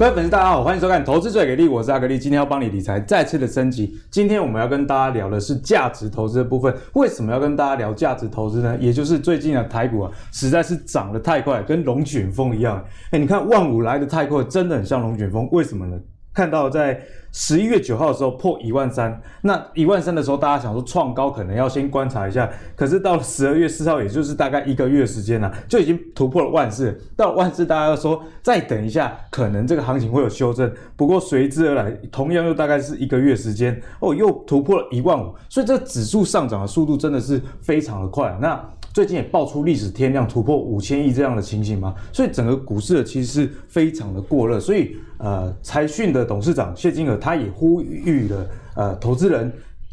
各位粉丝，大家好，欢迎收看《投资最给力》，我是阿格力，今天要帮你理财再次的升级。今天我们要跟大家聊的是价值投资的部分。为什么要跟大家聊价值投资呢？也就是最近的台股啊，实在是涨得太快，跟龙卷风一样。哎，你看万五来得太快，真的很像龙卷风，为什么呢？看到在十一月九号的时候破一万三，那一万三的时候，大家想说创高可能要先观察一下，可是到十二月四号，也就是大概一个月时间了，就已经突破了万四。到万四，大家要说再等一下，可能这个行情会有修正。不过随之而来，同样又大概是一个月时间哦，又突破了一万五，所以这指数上涨的速度真的是非常的快。那最近也爆出历史天量突破五千亿这样的情形嘛，所以整个股市的其实是非常的过热。所以呃，财讯的董事长谢金河他也呼吁了呃投资人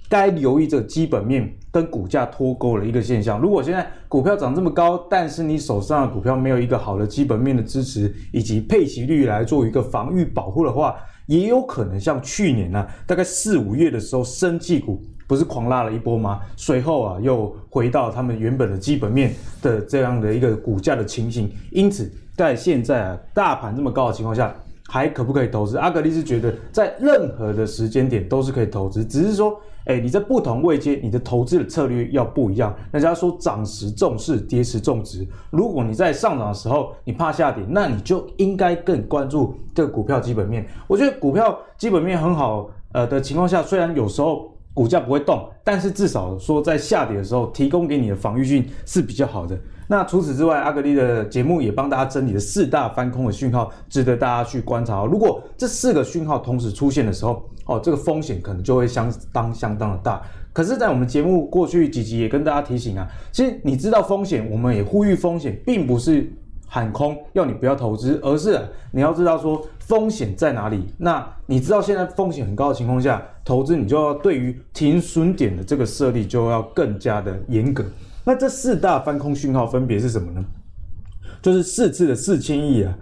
该留意这基本面跟股价脱钩的一个现象。如果现在股票涨这么高，但是你手上的股票没有一个好的基本面的支持以及配息率来做一个防御保护的话，也有可能像去年呢、啊，大概四五月的时候，生技股。不是狂拉了一波吗？随后啊，又回到他们原本的基本面的这样的一个股价的情形。因此，在现在啊，大盘这么高的情况下，还可不可以投资？阿格力是觉得，在任何的时间点都是可以投资，只是说，哎，你在不同位阶，你的投资的策略要不一样。人家说涨时重视，跌时重值。如果你在上涨的时候，你怕下跌，那你就应该更关注这个股票基本面。我觉得股票基本面很好，呃的情况下，虽然有时候。股价不会动，但是至少说在下跌的时候，提供给你的防御性是比较好的。那除此之外，阿格力的节目也帮大家整理了四大翻空的讯号，值得大家去观察。如果这四个讯号同时出现的时候，哦，这个风险可能就会相当相当的大。可是，在我们节目过去几集也跟大家提醒啊，其实你知道风险，我们也呼吁风险，并不是。喊空要你不要投资，而是你要知道说风险在哪里。那你知道现在风险很高的情况下，投资你就要对于停损点的这个设立就要更加的严格。那这四大翻空讯号分别是什么呢？就是四次的四千亿啊。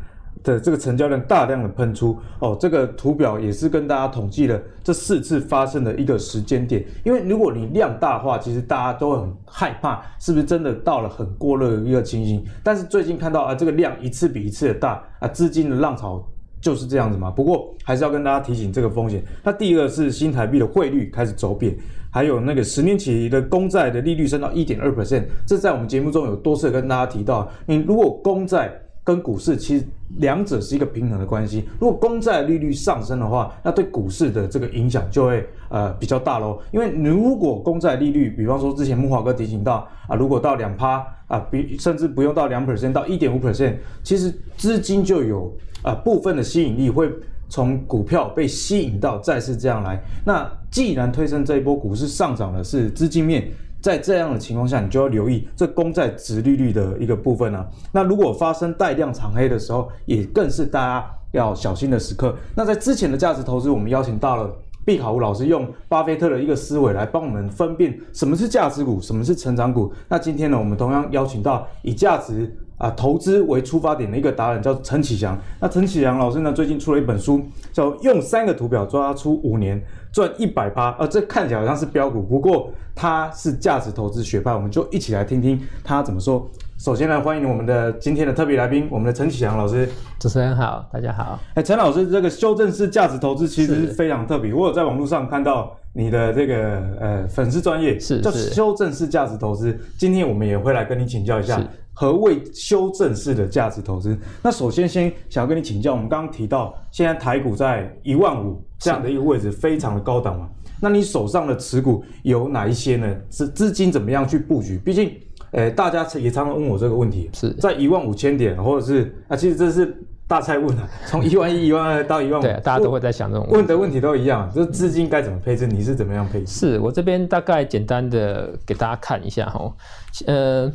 的这个成交量大量的喷出哦，这个图表也是跟大家统计了这四次发生的一个时间点。因为如果你量大的话，其实大家都很害怕，是不是真的到了很过热的一个情形？但是最近看到啊，这个量一次比一次的大啊，资金的浪潮就是这样子嘛。不过还是要跟大家提醒这个风险。那第一个是新台币的汇率开始走贬，还有那个十年期的公债的利率升到一点二 percent，这在我们节目中有多次跟大家提到。你如果公债跟股市其实两者是一个平衡的关系。如果公债利率上升的话，那对股市的这个影响就会呃比较大喽。因为如果公债利率，比方说之前木华哥提醒到啊，如果到两趴啊，比甚至不用到两 percent 到一点五 percent，其实资金就有啊部分的吸引力会从股票被吸引到债市这样来。那既然推升这一波股市上涨的是资金面。在这样的情况下，你就要留意这公债值利率的一个部分啊。那如果发生带量长黑的时候，也更是大家要小心的时刻。那在之前的价值投资，我们邀请到了毕考吴老师，用巴菲特的一个思维来帮我们分辨什么是价值股，什么是成长股。那今天呢，我们同样邀请到以价值啊投资为出发点的一个达人，叫陈启祥。那陈启祥老师呢，最近出了一本书，叫《用三个图表抓出五年赚一百趴》，呃，这看起来好像是标股，不过。他是价值投资学派，我们就一起来听听他怎么说。首先来欢迎我们的今天的特别来宾，我们的陈启祥老师。主持人好，大家好。哎，陈老师，这个修正式价值投资其实是非常特别。我有在网络上看到你的这个呃粉丝专业，是叫修正式价值投资。今天我们也会来跟你请教一下，何谓修正式的价值投资？那首先先想要跟你请教，我们刚刚提到现在台股在一万五这样的一个位置，非常的高档嘛。那你手上的持股有哪一些呢？是资金怎么样去布局？毕竟，诶，大家也常常问我这个问题，是在一万五千点，或者是啊，其实这是大菜问啊，从一万一、一万二到一万五，对，大家都会在想这种问的问题都一样，就是资金该怎么配置？你是怎么样配置？是我这边大概简单的给大家看一下哈，呃，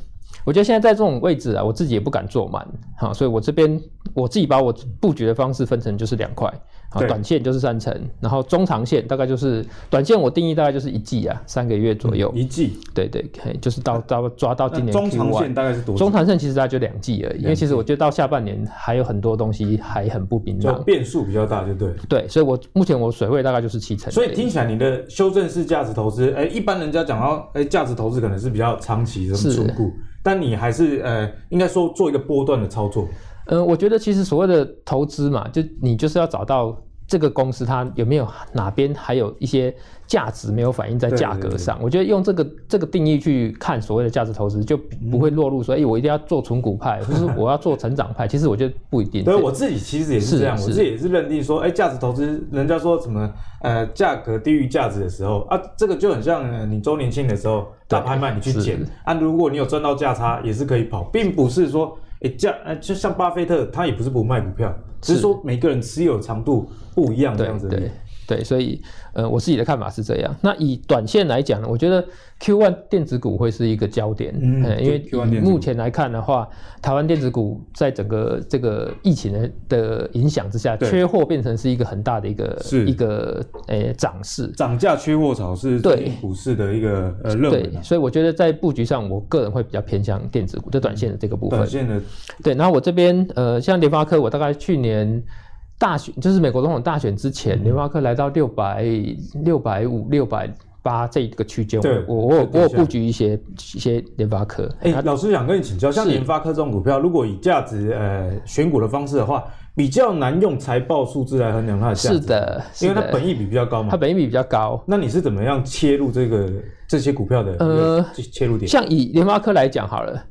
我觉得现在在这种位置啊，我自己也不敢做满，啊，所以我这边我自己把我布局的方式分成就是两块。好，短线就是三成，然后中长线大概就是短线，我定义大概就是一季啊，三个月左右。嗯、一季，对对，可以，就是到到抓到今年。中长线大概是多？中长线其实大概就两季而已，因为其实我觉得到下半年还有很多东西还很不明朗，变数比较大，就对。对，所以我目前我水位大概就是七成。所以听起来你的修正式价值投资，哎，一般人家讲到哎价值投资可能是比较长期的存股，但你还是呃应该说做一个波段的操作。呃，我觉得其实所谓的投资嘛，就你就是要找到。这个公司它有没有哪边还有一些价值没有反映在价格上？我觉得用这个这个定义去看所谓的价值投资，就不会落入说，哎，我一定要做存股派，或是我要做成长派。其实我觉得不一定。对，我自己其实也是这样，我自己也是认定说，哎，价值投资，人家说什么，呃，价格低于价值的时候啊，这个就很像你周年庆的时候大拍卖，你去捡啊，如果你有赚到价差，也是可以跑，并不是说。哎，价呃，就像巴菲特，他也不是不卖股票，只是说每个人持有长度不一样这样子。对对对，所以呃，我自己的看法是这样。那以短线来讲呢，我觉得 Q1 电子股会是一个焦点，嗯，因为目前来看的话，台湾电子股在整个这个疫情的的影响之下，缺货变成是一个很大的一个一个呃涨势，涨价缺货潮是对股市的一个呃热门。对，所以我觉得在布局上，我个人会比较偏向电子股，就短线的这个部分。短线的对，然后我这边呃，像联发科，我大概去年。大选就是美国总统大选之前，联发科来到六百六百五六百八这个区间，我我我我有布局一些一些联发科。哎、欸，老师想跟你请教，像联发科这种股票，如果以价值呃选股的方式的话，比较难用财报数字来衡量它的价值。是的，因为它本益比比较高嘛。它本益比比较高。那你是怎么样切入这个这些股票的呃切入点？像以联发科来讲好了。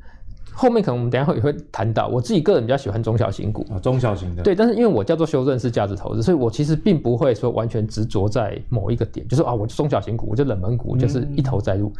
后面可能我们等一下会也会谈到，我自己个人比较喜欢中小型股啊，中小型的。对，但是因为我叫做修正式价值投资，所以我其实并不会说完全执着在某一个点，就是啊，我中小型股，我就冷门股，就是一头栽入。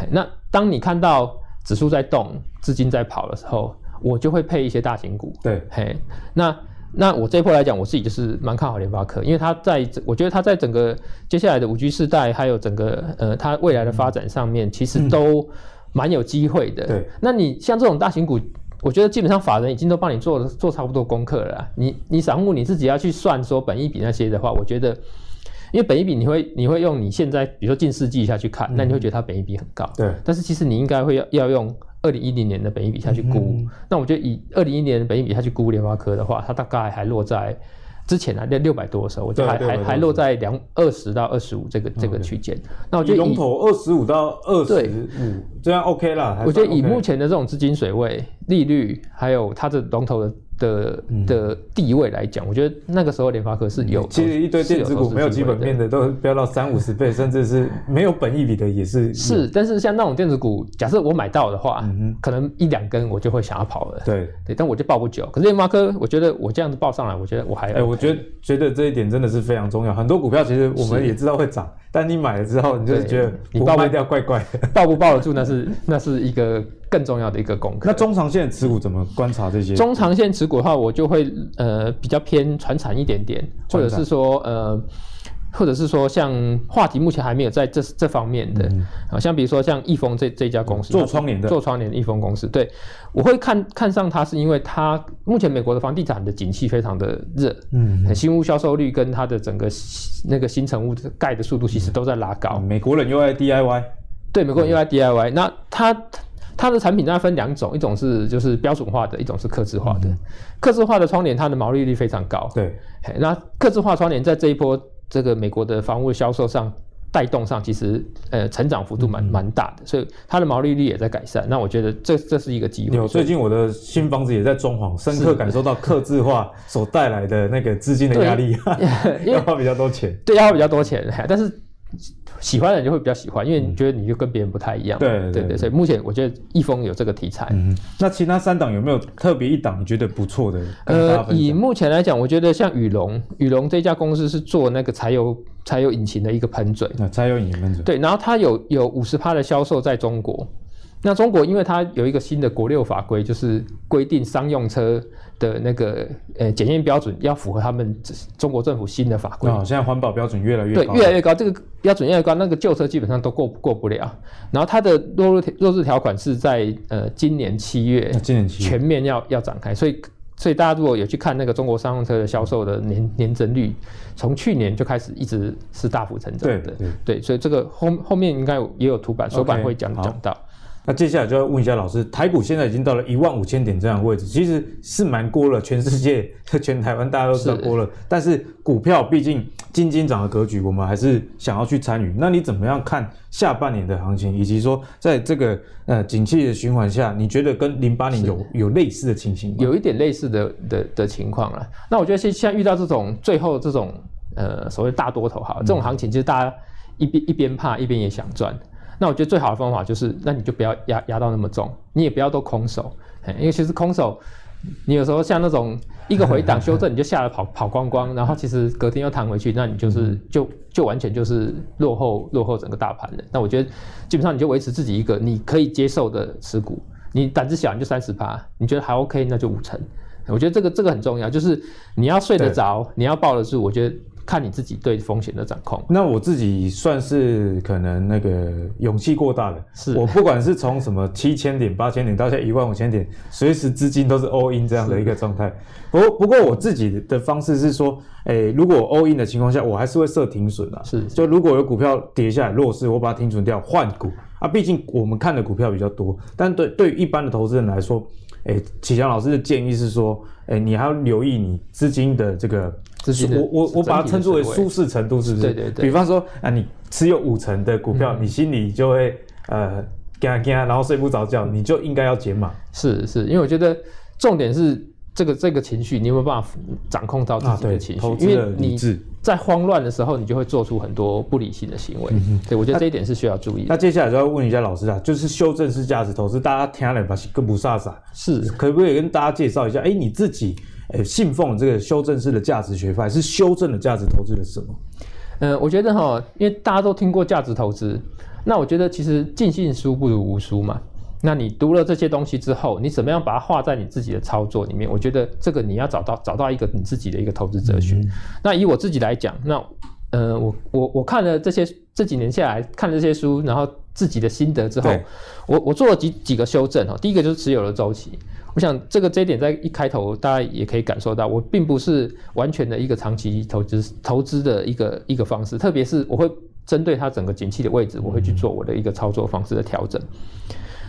嗯。那当你看到指数在动，资金在跑的时候，我就会配一些大型股。对，嘿，那那我这一波来讲，我自己就是蛮看好联发科，因为它在，我觉得它在整个接下来的五 G 世代，还有整个呃它未来的发展上面，其实都。嗯蛮有机会的。对，那你像这种大型股，我觉得基本上法人已经都帮你做做差不多功课了啦。你你散户你自己要去算说本益比那些的话，我觉得，因为本益比你会你会用你现在比如说近世纪下去看，那你会觉得它本益比很高。对，但是其实你应该会要要用二零一零年的本益比下去估。嗯、那我觉得以二零一零年的本益比下去估联发科的话，它大概还落在。之前啊，六六百多的时候，我就还还还落在两二十到二十五这个这个区间。那我觉得龙头二十五到二十五这样 OK 啦。我觉得以目前的这种资金水位、利率，还有它的龙头的。的的地位来讲，我觉得那个时候联发科是有，其实一堆电子股没有基本面的都飙到三五十倍，甚至是没有本益比的也是。是，但是像那种电子股，假设我买到的话，可能一两根我就会想要跑了。对对，但我就抱不久。可是联发科，我觉得我这样子抱上来，我觉得我还哎，我觉得觉得这一点真的是非常重要。很多股票其实我们也知道会涨，但你买了之后，你就觉得你抱不掉，怪怪的，抱不抱得住，那是那是一个。更重要的一个功课。那中长线持股怎么观察这些？中长线持股的话，我就会呃比较偏传产一点点，或者是说呃，或者是说像话题目前还没有在这这方面的，好、嗯、像比如说像易丰这这家公司做窗帘的，做窗帘的益丰公司，对，我会看看上它是因为它目前美国的房地产的景气非常的热，嗯，新屋销售率跟它的整个那个新成屋盖的速度其实都在拉高。嗯、美国人又爱 DIY，对，美国人又爱 DIY，、嗯、那它。它的产品大概分两种，一种是就是标准化的，一种是客制化的。客制化的窗帘，它的毛利率非常高。对，那客制化窗帘在这一波这个美国的房屋销售上带动上，其实呃成长幅度蛮蛮大的，所以它的毛利率也在改善。那我觉得这这是一个机会。有，最近我的新房子也在装潢，深刻感受到客制化所带来的那个资金的压力，要花比较多钱。对，要花比较多钱，但是。喜欢的人就会比较喜欢，因为你觉得你就跟别人不太一样。对对对，对，所以目前我觉得易峰有这个题材。嗯，那其他三档有没有特别一档你觉得不错的？呃，以目前来讲，我觉得像宇龙，宇龙这家公司是做那个柴油柴油引擎的一个喷嘴。那柴油引擎喷嘴。对，然后它有有五十趴的销售在中国。那中国因为它有一个新的国六法规，就是规定商用车的那个呃检验标准要符合他们中国政府新的法规。哦，现在环保标准越来越高。对，越来越高，这个标准越来越高，那个旧车基本上都过过不了。然后它的落日落日条款是在呃今年七月，今年七月全面要要展开。所以所以大家如果有去看那个中国商用车的销售的年年增率，从去年就开始一直是大幅成长的。对对，对，所以这个后后面应该也有图版手版会讲讲到。那接下来就要问一下老师，台股现在已经到了一万五千点这样的位置，其实是蛮过了，全世界、全台湾大家都知道过了。是但是股票毕竟金金涨的格局，我们还是想要去参与。那你怎么样看下半年的行情，以及说在这个呃景气的循环下，你觉得跟零八年有有类似的情形吗？有一点类似的的的情况了。那我觉得现现在遇到这种最后这种呃所谓大多头哈，这种行情其实大家一边一边怕，一边也想赚。那我觉得最好的方法就是，那你就不要压压到那么重，你也不要都空手，因为其实空手，你有时候像那种一个回档 修正，你就下来跑跑光光，然后其实隔天又弹回去，那你就是就就完全就是落后落后整个大盘了。那我觉得基本上你就维持自己一个你可以接受的持股，你胆子小你就三十趴，你觉得还 OK 那就五成。我觉得这个这个很重要，就是你要睡得着，你要抱得住，我觉得。看你自己对风险的掌控。那我自己算是可能那个勇气过大了。是我不管是从什么七千点、八千点到现在一万五千点，随时资金都是 all in 这样的一个状态。不过不过我自己的方式是说，诶、欸，如果 all in 的情况下，我还是会设停损的。是，就如果有股票跌下来弱势，我把它停损掉，换股啊。毕竟我们看的股票比较多，但对对于一般的投资人来说，哎、欸，启强老师的建议是说，哎、欸，你还要留意你资金的这个。我我我把它称作为舒适程度，是不是？对对对。比方说啊，你持有五成的股票，嗯、你心里就会呃惊惊，然后睡不着觉，你就应该要减码。是是，因为我觉得重点是这个这个情绪，你有没有办法掌控到自己的情绪？啊、因为你在慌乱的时候，你就会做出很多不理性的行为。嗯、对，我觉得这一点是需要注意的。那接下来就要问一下老师啊，就是修正式价值投资，大家听了把更不飒飒。是，可不可以跟大家介绍一下？哎，你自己。诶，信奉这个修正式的价值学派，是修正的价值投资的什么？呃，我觉得哈，因为大家都听过价值投资，那我觉得其实尽信书不如无书嘛。那你读了这些东西之后，你怎么样把它画在你自己的操作里面？我觉得这个你要找到找到一个你自己的一个投资哲学。嗯、那以我自己来讲，那呃，我我我看了这些这几年下来看了这些书，然后自己的心得之后，我我做了几几个修正哈。第一个就是持有的周期。我想这个这一点在一开头大家也可以感受到，我并不是完全的一个长期投资投资的一个一个方式，特别是我会针对它整个景气的位置，我会去做我的一个操作方式的调整。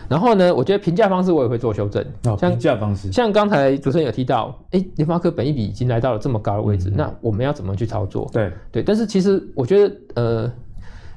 然后呢，我觉得评价方式我也会做修正。哦，评价方式，像刚才主持人有提到，哎，联发科本一比已经来到了这么高的位置，嗯、那我们要怎么去操作？对对，但是其实我觉得，呃。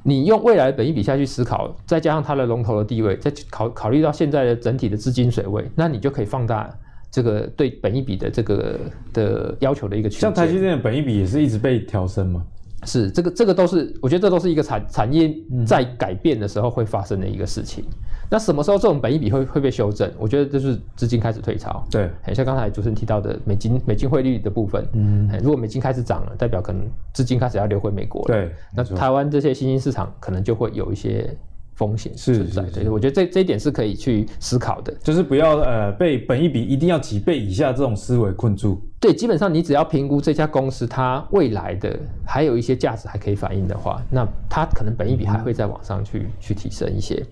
你用未来的本益比下去思考，再加上它的龙头的地位，再考考虑到现在的整体的资金水位，那你就可以放大这个对本益比的这个的要求的一个区间。像台积电的本益比也是一直被调升吗？是，这个这个都是，我觉得这都是一个产产业在改变的时候会发生的一个事情。嗯那什么时候这种本益比会会被修正？我觉得就是资金开始退潮。对，像刚才主持人提到的美金美金汇率的部分，嗯，如果美金开始涨了，代表可能资金开始要流回美国了。对，那台湾这些新兴市场可能就会有一些风险存在。对，我觉得这这一点是可以去思考的，就是不要呃被本益比一定要几倍以下这种思维困住。对，基本上你只要评估这家公司它未来的还有一些价值还可以反映的话，那它可能本益比还会再往上去、嗯、去提升一些。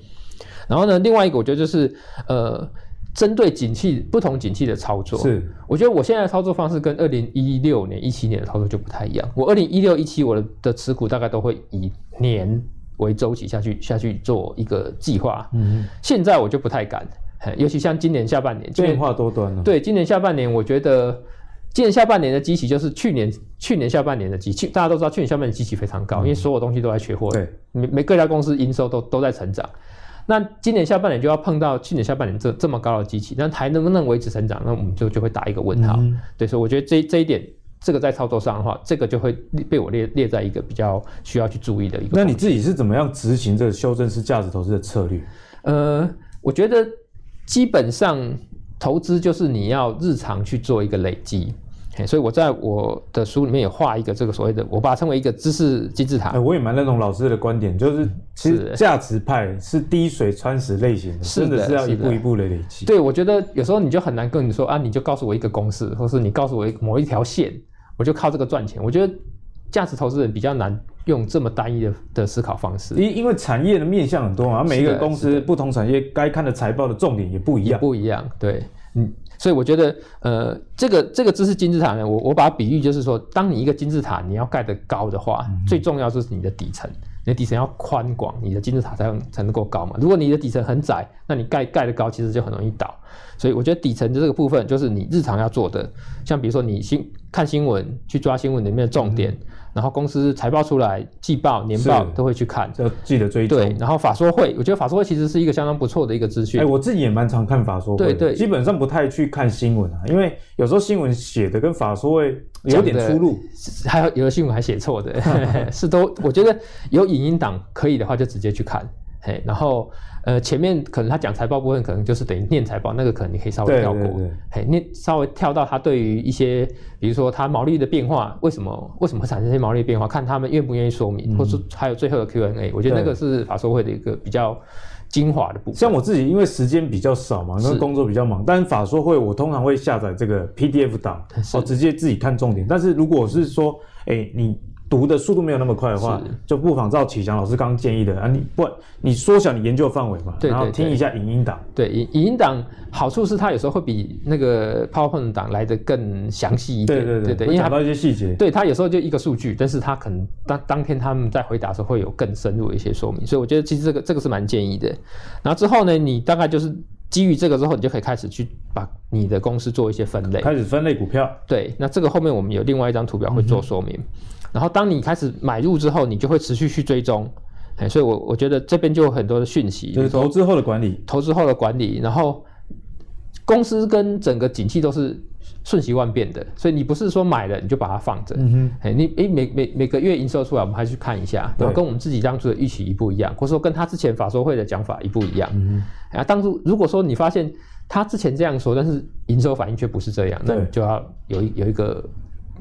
然后呢，另外一个我觉得就是，呃，针对景气不同景气的操作，是，我觉得我现在的操作方式跟二零一六年、一七年的操作就不太一样。我二零一六、一七我的的持股大概都会以年为周期下去下去做一个计划。嗯哼，现在我就不太敢，尤其像今年下半年变化多端了。对，今年下半年我觉得，今年下半年的基期就是去年去年下半年的基期，大家都知道去年下半年基期非常高，嗯、因为所有东西都在缺货，对，每每各家公司营收都都在成长。那今年下半年就要碰到去年下半年这这么高的机器，那还能不能维持成长？那我们就就会打一个问号。嗯、对，所以我觉得这这一点，这个在操作上的话，这个就会被我列列在一个比较需要去注意的一个。那你自己是怎么样执行这个修正式价值投资的策略？呃，我觉得基本上投资就是你要日常去做一个累积。所以我在我的书里面也画一个这个所谓的，我把它称为一个知识金字塔。欸、我也蛮认同老师的观点，就是其实价值派是滴水穿石类型的，真的是要一步一步的累积。对，我觉得有时候你就很难跟你说啊，你就告诉我一个公式，或是你告诉我某一条线，我就靠这个赚钱。我觉得价值投资人比较难用这么单一的的思考方式，因因为产业的面向很多嘛，每一个公司不同产业该看的财报的重点也不一样，不一样。对，嗯，所以我觉得，呃，这个这个知识金字塔呢，我我把它比喻就是说，当你一个金字塔你要盖得高的话，嗯、最重要就是你的底层，你的底层要宽广，你的金字塔才才能够高嘛。如果你的底层很窄，那你盖盖得高，其实就很容易倒。所以我觉得底层的这个部分，就是你日常要做的，像比如说你新看新闻，去抓新闻里面的重点。嗯然后公司财报出来，季报、年报都会去看，要记得追踪。对，然后法说会，我觉得法说会其实是一个相当不错的一个资讯。哎，我自己也蛮常看法说会，对对，基本上不太去看新闻啊，因为有时候新闻写的跟法说会有点出入，还有有的新闻还写错的，是都。我觉得有影音档可以的话，就直接去看。嘿，然后呃，前面可能他讲财报部分，可能就是等于念财报，那个可能你可以稍微跳过。对对对嘿，念稍微跳到他对于一些，比如说他毛利的变化，为什么为什么会产生这些毛利变化，看他们愿不愿意说明，嗯、或是还有最后的 Q&A，我觉得那个是法说会的一个比较精华的部分。像我自己，因为时间比较少嘛，因为工作比较忙，但是法说会我通常会下载这个 PDF 档，哦，直接自己看重点。但是如果是说，哎，你。读的速度没有那么快的话，就不妨照启强老师刚刚建议的啊，你不，你缩小你研究范围嘛，对对对，然后听一下影音档。对，影影音档好处是它有时候会比那个 PowerPoint 档来的更详细一点。对对对，对对，因为讲到一些细节。对，它有时候就一个数据，但是它可能当当天他们在回答的时候会有更深入的一些说明，所以我觉得其实这个这个是蛮建议的。然后之后呢，你大概就是基于这个之后，你就可以开始去把你的公司做一些分类，开始分类股票。对，那这个后面我们有另外一张图表会做说明。嗯然后当你开始买入之后，你就会持续去追踪，哎，所以我我觉得这边就有很多的讯息，就是投资后的管理，投资后的管理，然后公司跟整个景气都是瞬息万变的，所以你不是说买了你就把它放着，嗯哼，哎，你哎每每每个月营收出来，我们还去看一下，然后跟我们自己当初的预期一不一样，或者说跟他之前法说会的讲法一不一样，嗯哼，啊，当初如果说你发现他之前这样说，但是营收反应却不是这样，那你就要有一有一个。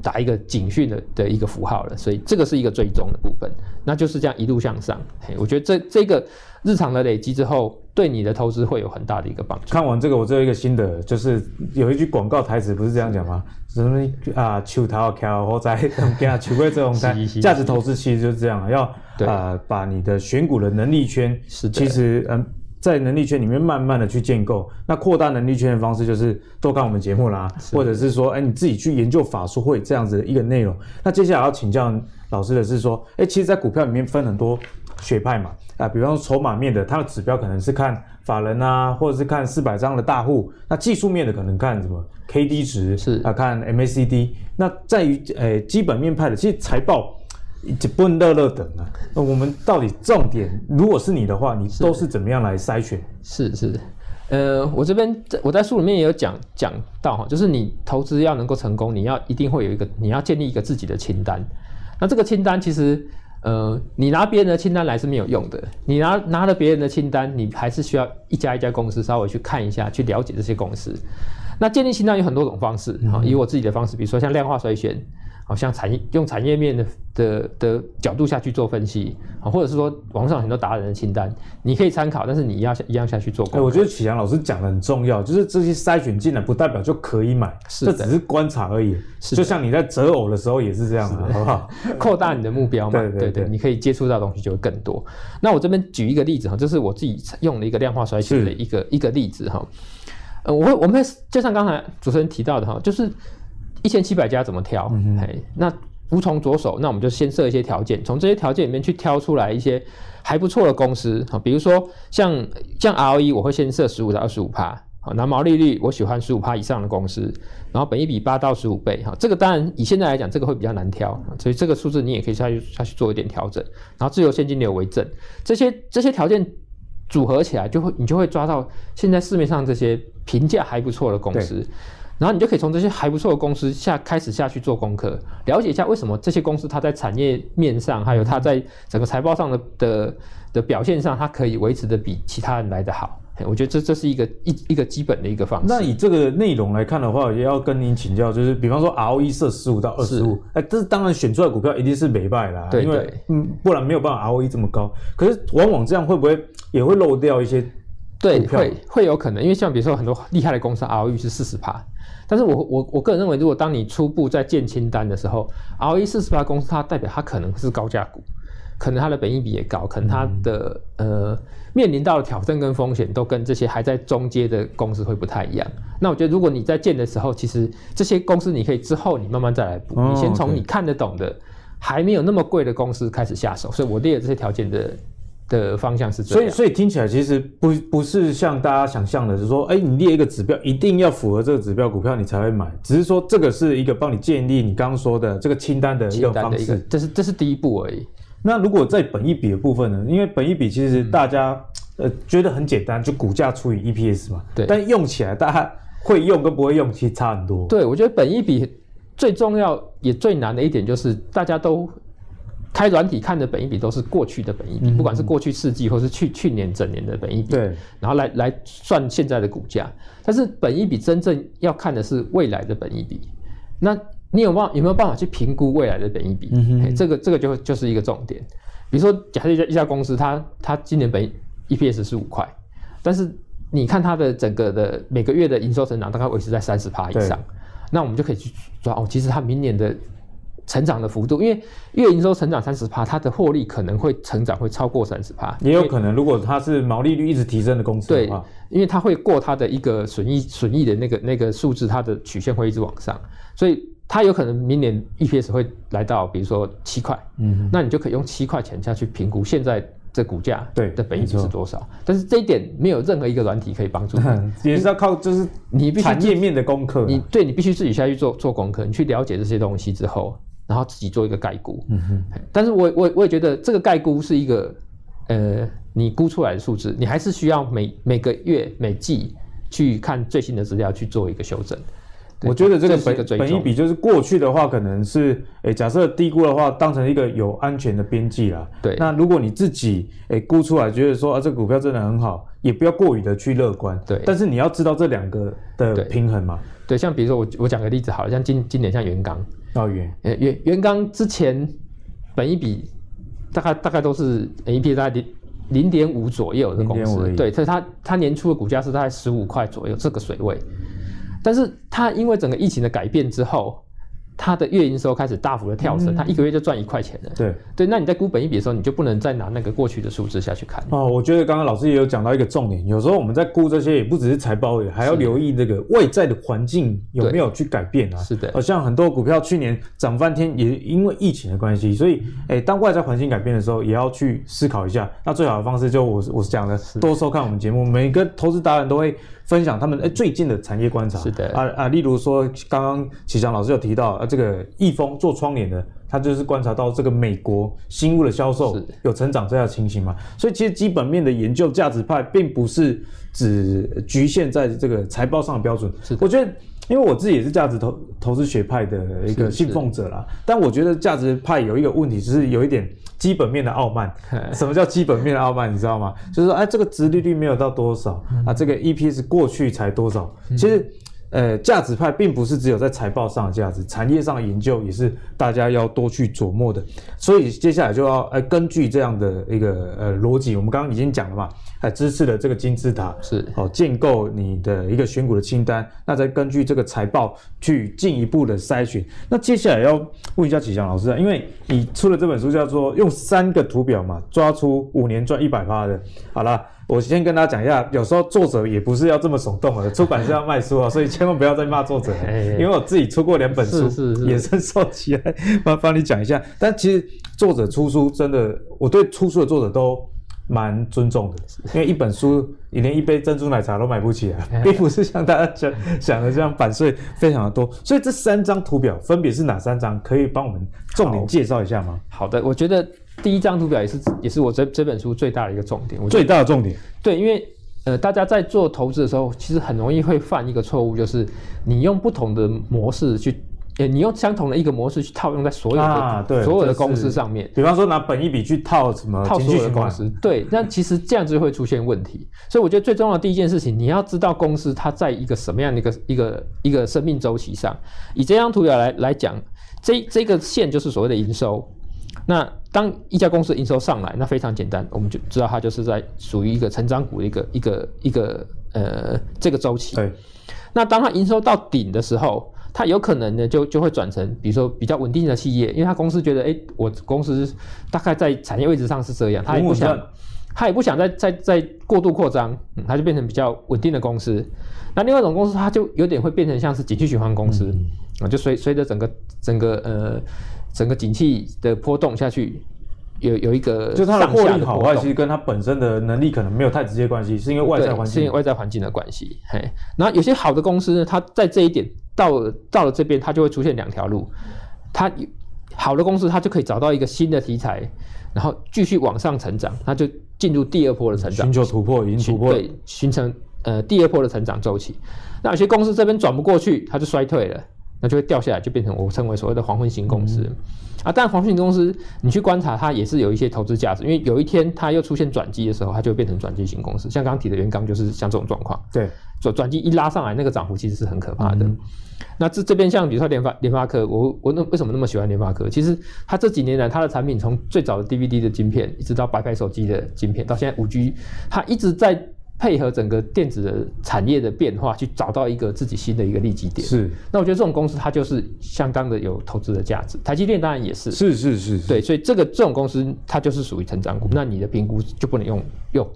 打一个警讯的的一个符号了，所以这个是一个追踪的部分，那就是这样一路向上。嘿，我觉得这这个日常的累积之后，对你的投资会有很大的一个帮助。看完这个，我最后一个心得就是有一句广告台词不是这样讲吗？什么啊，求桃跳或在给他求贵这种在价值投资其实就是这样，要啊把你的选股的能力圈是其实嗯。在能力圈里面慢慢的去建构，那扩大能力圈的方式就是多看我们节目啦，或者是说，哎，你自己去研究法术会这样子的一个内容。那接下来要请教老师的是说，哎，其实，在股票里面分很多学派嘛，啊，比方说筹码面的，它的指标可能是看法人啊，或者是看四百张的大户，那技术面的可能看什么 K D 值，是啊，看 M A C D。那在于，呃，基本面派的，其实财报。就不能乐乐等啊！那我们到底重点，如果是你的话，你都是怎么样来筛选？是是，呃，我这边在我在书里面也有讲讲到哈，就是你投资要能够成功，你要一定会有一个，你要建立一个自己的清单。那这个清单其实，呃，你拿别人的清单来是没有用的。你拿拿了别人的清单，你还是需要一家一家公司稍微去看一下，去了解这些公司。那建立清单有很多种方式哈，以我自己的方式，比如说像量化筛选。好像产业用产业面的的的角度下去做分析啊，或者是说网上很多达人的清单，你可以参考，但是你要一样下去做。哎，我觉得启阳老师讲的很重要，就是这些筛选进来不代表就可以买，是的，这只是观察而已。是，就像你在择偶的时候也是这样的，好不好？扩大你的目标嘛，对对对，对对对，你可以接触到的东西就会更多。那我这边举一个例子哈，这是我自己用的一个量化筛选的一个一个例子哈。呃，我会我们就像刚才主持人提到的哈，就是。一千七百家怎么挑？嗯、嘿，那无从着手，那我们就先设一些条件，从这些条件里面去挑出来一些还不错的公司啊，比如说像像 ROE，我会先设十五到二十五趴，好，那毛利率我喜欢十五趴以上的公司，然后本一比八到十五倍，哈，这个当然以现在来讲，这个会比较难挑，所以这个数字你也可以下去下去做一点调整，然后自由现金流为正，这些这些条件组合起来，就会你就会抓到现在市面上这些评价还不错的公司。然后你就可以从这些还不错的公司下开始下去做功课，了解一下为什么这些公司它在产业面上，还有它在整个财报上的的的表现上，它可以维持的比其他人来的好。我觉得这这是一个一一个基本的一个方式。那以这个内容来看的话，也要跟您请教，就是比方说 ROE 设十五到二十五，哎，这是当然选出来的股票一定是没败啦，对对，因为嗯，不然没有办法 ROE 这么高。可是往往这样会不会也会漏掉一些？对，会会有可能，因为像比如说很多厉害的公司 ROE 是四十趴。但是我我我个人认为，如果当你初步在建清单的时候，ROE 四十八公司，它代表它可能是高价股，可能它的本益比也高，可能它的、嗯、呃面临到的挑战跟风险都跟这些还在中阶的公司会不太一样。那我觉得如果你在建的时候，其实这些公司你可以之后你慢慢再来补，哦、你先从你看得懂的、还没有那么贵的公司开始下手。所以我列了这些条件的。的方向是这样，所以所以听起来其实不不是像大家想象的，是说，哎、欸，你列一个指标，一定要符合这个指标股票你才会买，只是说这个是一个帮你建立你刚刚说的这个清单的一个方式，这是这是第一步而已。那如果在本一笔的部分呢？因为本一笔其实大家、嗯、呃觉得很简单，就股价除以 EPS 嘛，对。但用起来大家会用跟不会用其实差很多。对，我觉得本一笔最重要也最难的一点就是大家都。开软体看的本益比都是过去的本益比，不管是过去四季或是去去年整年的本益比，对，然后来来算现在的股价。但是本益比真正要看的是未来的本益比。那你有办有没有办法去评估未来的本益比？嗯，这个这个就就是一个重点。比如说，假设一家一家公司，它它今年本 EPS 是五块，但是你看它的整个的每个月的营收成长大概维持在三十趴以上，那我们就可以去抓哦，其实它明年的。成长的幅度，因为月营收成长三十趴，它的获利可能会成长会超过三十趴，也有可能，如果它是毛利率一直提升的公司的话，对，因为它会过它的一个损益损益的那个那个数字，它的曲线会一直往上，所以它有可能明年 EPS 会来到比如说七块，嗯，那你就可以用七块钱下去评估现在这股价对的本益比是多少，但是这一点没有任何一个软体可以帮助你，也是要靠就是你必须产业面的功课，你对你必须自己下去做做功课，你去了解这些东西之后。然后自己做一个概估，嗯哼，但是我我我也觉得这个概估是一个，呃，你估出来的数字，你还是需要每每个月每季去看最新的资料去做一个修正。我觉得这个本这个本一比就是过去的话，可能是，诶，假设低估的话，当成一个有安全的边际啦。对，那如果你自己诶估出来，觉得说啊，这个股票真的很好，也不要过于的去乐观。对，但是你要知道这两个的平衡嘛。对，对像比如说我我讲个例子好了，像今今年像元钢。到元，呃，元元刚之前本一笔大概大概都是 EPS 大概零零点五左右的公司，对，所以它它年初的股价是大概十五块左右这个水位，但是它因为整个疫情的改变之后。它的月营收开始大幅的跳升，它、嗯、一个月就赚一块钱了。对对，那你在估本益比的时候，你就不能再拿那个过去的数字下去看。哦，我觉得刚刚老师也有讲到一个重点，有时候我们在估这些也不只是财报还要留意这个外在的环境有没有去改变啊。是的，好像很多股票去年涨翻天，也因为疫情的关系，所以哎、欸，当外在环境改变的时候，也要去思考一下。那最好的方式就我我是讲的，多收看我们节目，每个投资达人都会。分享他们哎最近的产业观察。是的。啊啊，例如说刚刚启强老师有提到啊，这个易丰做窗帘的，他就是观察到这个美国新屋的销售有成长这样的情形嘛，所以其实基本面的研究价值派并不是只局限在这个财报上的标准。是，我觉得因为我自己也是价值投投资学派的一个信奉者啦，但我觉得价值派有一个问题，就是有一点。基本面的傲慢，什么叫基本面的傲慢？你知道吗？就是说，哎，这个值利率没有到多少啊，这个 EPS 过去才多少，其实。呃，价值派并不是只有在财报上的价值，产业上的研究也是大家要多去琢磨的。所以接下来就要呃根据这样的一个呃逻辑，我们刚刚已经讲了嘛，呃，支持了这个金字塔是好、哦、建构你的一个选股的清单，那再根据这个财报去进一步的筛选。那接下来要问一下启祥老师啊，因为你出了这本书叫做用三个图表嘛，抓出五年赚一百趴的，好了。我先跟大家讲一下，有时候作者也不是要这么耸动的，出版社要卖书啊，所以千万不要再骂作者，因为我自己出过两本书，也是受起来，帮帮你讲一下。但其实作者出书真的，我对出书的作者都蛮尊重的，因为一本书你连一杯珍珠奶茶都买不起啊，并不是像大家想想的这样版税非常的多。所以这三张图表分别是哪三张？可以帮我们重点介绍一下吗？好，好的，我觉得。第一张图表也是也是我这这本书最大的一个重点，最大的重点。对，因为呃，大家在做投资的时候，其实很容易会犯一个错误，就是你用不同的模式去，呃，你用相同的一个模式去套用在所有的、啊、所有的公司上面。比方说拿本一笔去套什么？套所有的公司。对，那其实这样子会出现问题。所以我觉得最重要的第一件事情，你要知道公司它在一个什么样的一个一个一个生命周期上。以这张图表来来讲，这这个线就是所谓的营收。那当一家公司营收上来，那非常简单，我们就知道它就是在属于一个成长股的一个一个一个呃这个周期。对。那当它营收到顶的时候，它有可能呢就就会转成，比如说比较稳定的企业，因为它公司觉得，哎、欸，我公司大概在产业位置上是这样，它也不想，它也不想再再再过度扩张，嗯，他就变成比较稳定的公司。那另外一种公司，它就有点会变成像是景气循环公司，啊、嗯，就随随着整个整个呃整个景气的波动下去。有有一个，就它的获利好坏，其实跟它本身的能力可能没有太直接关系，是因为外在环境，是因为外在环境的关系。嘿，然后有些好的公司呢，它在这一点到了到了这边，它就会出现两条路。它好的公司，它就可以找到一个新的题材，然后继续往上成长，它就进入第二波的成长，寻求突破，已经突破，对，形成呃第二波的成长周期。那有些公司这边转不过去，它就衰退了。那就会掉下来，就变成我称为所谓的黄昏型公司、嗯、啊。但黄昏型公司，你去观察它也是有一些投资价值，因为有一天它又出现转机的时候，它就会变成转机型公司。像刚刚提的元刚就是像这种状况。对，转转机一拉上来，那个涨幅其实是很可怕的。嗯、那这这边像比如说联发联发科，我我那为什么那么喜欢联发科？其实它这几年来，它的产品从最早的 DVD 的晶片，一直到白牌手机的晶片，到现在五 G，它一直在。配合整个电子的产业的变化，去找到一个自己新的一个利基点。是，那我觉得这种公司它就是相当的有投资的价值。台积电当然也是。是是是，是。对，所以这个这种公司它就是属于成长股。那你的评估就不能用用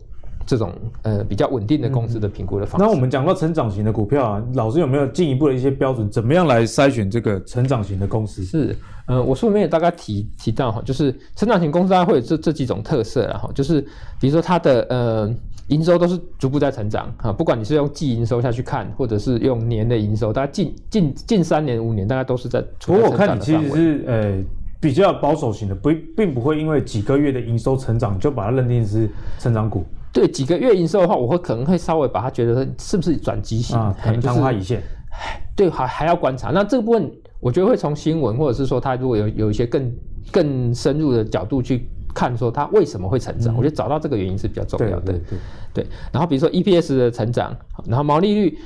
这种呃比较稳定的公司的评估的方式。那我们讲到成长型的股票啊，老师有没有进一步的一些标准，怎么样来筛选这个成长型的公司？是，呃，我书里面也大概提提到哈，就是成长型公司它会有这这几种特色，然后就是比如说它的呃。营收都是逐步在成长啊，不管你是用季营收下去看，或者是用年的营收，大概近近近三年五年，大概都是在。不过我看你其实是呃比较保守型的，不并不会因为几个月的营收成长就把它认定是成长股。对，几个月营收的话，我会可能会稍微把它觉得是不是转机型啊，昙花一现。对，还还要观察。那这个部分，我觉得会从新闻，或者是说它如果有有一些更更深入的角度去。看说它为什么会成长，嗯，我觉得找到这个原因是比较重要的。对，对，对，对，然后比如说 EPS 的成长，然后毛利率、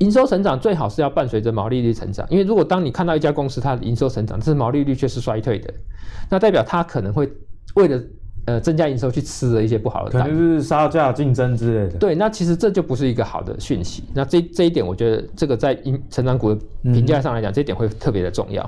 营收成长最好是要伴随着毛利率成长，因为如果当你看到一家公司它的营收成长，但是毛利率却是衰退的，那代表它可能会为了。呃，增加营收去吃了一些不好的，可能是杀价竞争之类的。对，那其实这就不是一个好的讯息。那这这一点，我觉得这个在成长股的评价上来讲，嗯，这一点会特别的重要。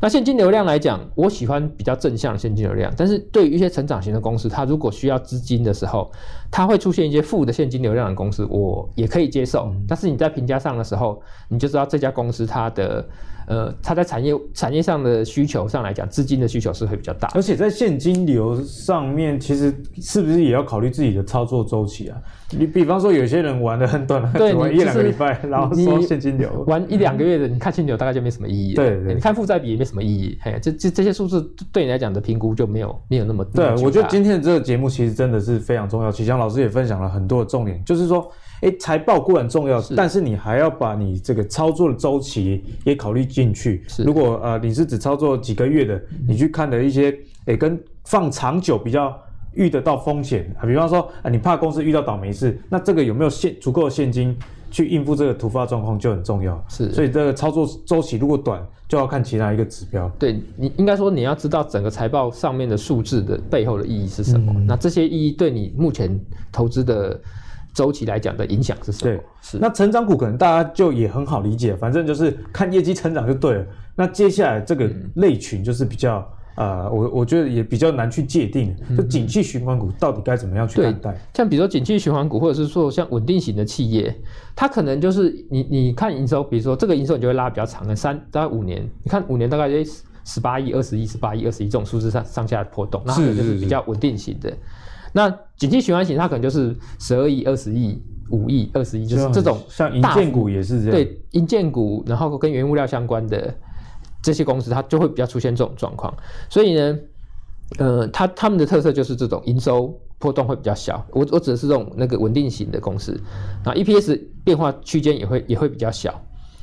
那现金流量来讲，我喜欢比较正向的现金流量，但是对于一些成长型的公司，它如果需要资金的时候，它会出现一些负的现金流量的公司，我也可以接受。嗯，但是你在评价上的时候，你就知道这家公司它的。呃，它在产业产业上的需求上来讲，资金的需求是会比较大，而且在现金流上面，其实是不是也要考虑自己的操作周期啊？你比方说，有些人玩的很短，对，玩一两个礼拜，然后收现金流，玩一两个月的，你看现金流大概就没什么意义了。对对，你看负债比也没什么意义。嘿，这这这些数字对你来讲的评估就没有没有那么。对，我觉得今天的这个节目其实真的是非常重要。启强老师也分享了很多的重点，就是说。哎，财报固然重要，但是你还要把你这个操作的周期也考虑进去。是，如果呃你是只操作几个月的，你去看的一些，哎，跟放长久比较遇得到风险啊，比方说啊，你怕公司遇到倒霉事，那这个有没有现足够的现金去应付这个突发状况就很重要。是，所以这个操作周期如果短，就要看其他一个指标。对，你应该说你要知道整个财报上面的数字的背后的意义是什么，嗯、那这些意义对你目前投资的。周期来讲的影响是什么？对，是。那成长股可能大家就也很好理解，反正就是看业绩成长就对了。那接下来这个类群就是比较呃，我我觉得也比较难去界定，就景气循环股到底该怎么样去看待？像比如说景气循环股，或者是说像稳定型的企业，它可能就是你你看营收，比如说这个营收你就会拉比较长的三大概五年，你看五年大概十八亿、二十亿、十八亿、二十亿这种数字上上下波动，那可能就是比较稳定型的。是是是那景气循环型，它可能就是十二亿、二十亿、五亿、二十亿，就是这种像银建股也是这样。对，银建股，然后跟原物料相关的这些公司，它就会比较出现这种状况。所以呢，呃，它他们的特色就是这种营收波动会比较小。我我指的是这种那个稳定型的公司，那 EPS 变化区间也会也会比较小，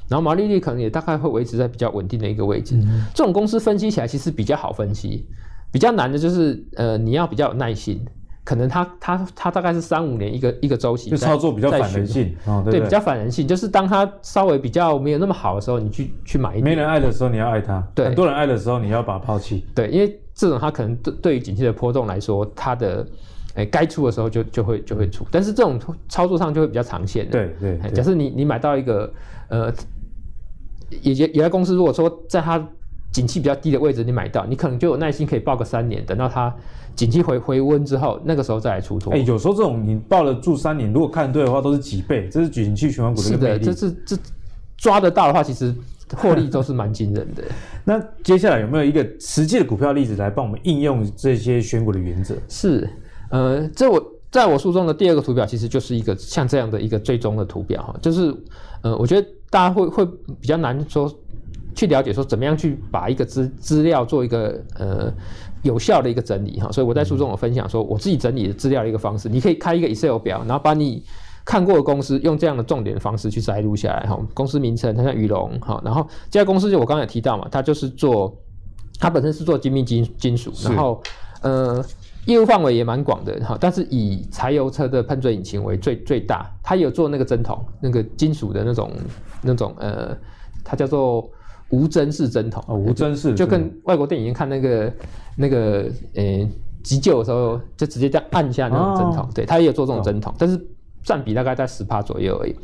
然后毛利率可能也大概会维持在比较稳定的一个位置。嗯。这种公司分析起来其实比较好分析，比较难的就是呃，你要比较有耐心。可能它它它大概是三五年一个一个周期，就操作比较反人性，哦、对，对，对，比较反人性，就是当它稍微比较没有那么好的时候，你去去买一点。没人爱的时候，你要爱它；对，很多人爱的时候，你要把它抛弃。对，因为这种它可能对对于景气的波动来说，它的哎该出的时候就就会就会出，但是这种操作上就会比较长线的。对对，对，假设你你买到一个呃也也有些公司如果说在它景气比较低的位置你买到，你可能就有耐心可以抱个三年，等到它景气回回温之后，那个时候再来出脱。哎、欸，有时候这种你抱了住三年，如果看对的话，都是几倍，这是景气循环股的一个魅力。是的，这是这抓得到的话，其实获利都是蛮惊人的。那接下来有没有一个实际的股票例子来帮我们应用这些选股的原则？是，呃，这我在我书中的第二个图表，其实就是一个像这样的一个追踪的图表哈，就是呃，我觉得大家会会比较难说。去了解说怎么样去把一个资资料做一个呃有效的一个整理哈，所以我在书中有分享说我自己整理的资料的一个方式，你可以开一个 Excel 表，然后把你看过的公司用这样的重点的方式去摘录下来哈，公司名称它像宇龙哈，然后这家公司就我刚才也提到嘛，它就是做它本身是做精密金金属，然后呃业务范围也蛮广的哈，但是以柴油车的喷嘴引擎为最最大，它有做那个针筒那个金属的那种那种呃，它叫做。无针式针筒哦，无针式就跟外国电影院看那个那个呃急救的时候，就直接这样按一下那种针筒，哦、对，他也有做这种针筒，哦、但是占比大概在十趴左右而已。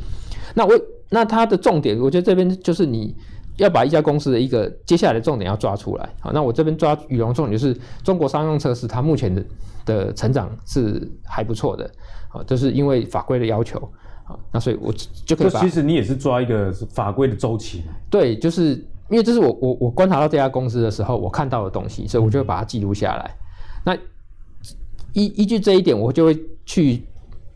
那我那它的重点，我觉得这边就是你要把一家公司的一个接下来的重点要抓出来。好，那我这边抓羽绒重点就是中国商用车是它目前的的成长是还不错的，好，就是因为法规的要求，好，那所以我就可以把。其实你也是抓一个法规的周期。对，就是。因为这是我我我观察到这家公司的时候，我看到的东西，所以我就会把它记录下来。那依依据这一点，我就会去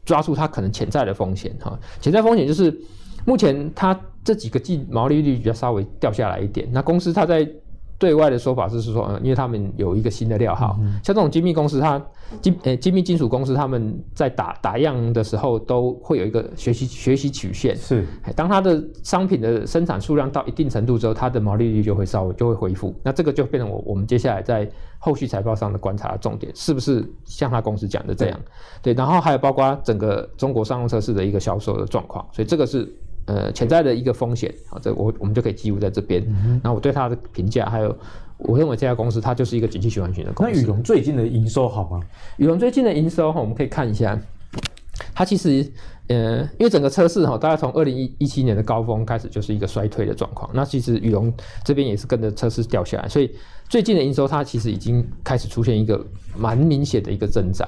抓住它可能潜在的风险哈。潜在风险就是目前它这几个季毛利率比较稍微掉下来一点。那公司它在。对外的说法是说，嗯，因为他们有一个新的料号，嗯、像这种精密公司，它精呃精密金属公司，他们在打打样的时候都会有一个学习学习曲线。是，当它的商品的生产数量到一定程度之后，它的毛利率就会稍微就会恢复。那这个就变成我我们接下来在后续财报上的观察的重点，是不是像他公司讲的这样？对，对，然后还有包括整个中国商用车市的一个销售的状况，所以这个是。呃，潜在的一个风险，啊，这我我们就可以记录在这边。那、嗯、我对它的评价，还有我认为这家公司它就是一个景气循环型的公司。那宇龙最近的营收好吗？宇龙最近的营收哈，我们可以看一下，它其实呃，因为整个车市哈，大概从二零一一七年的高峰开始就是一个衰退的状况。那其实宇龙这边也是跟着车市掉下来，所以最近的营收它其实已经开始出现一个蛮明显的一个增长。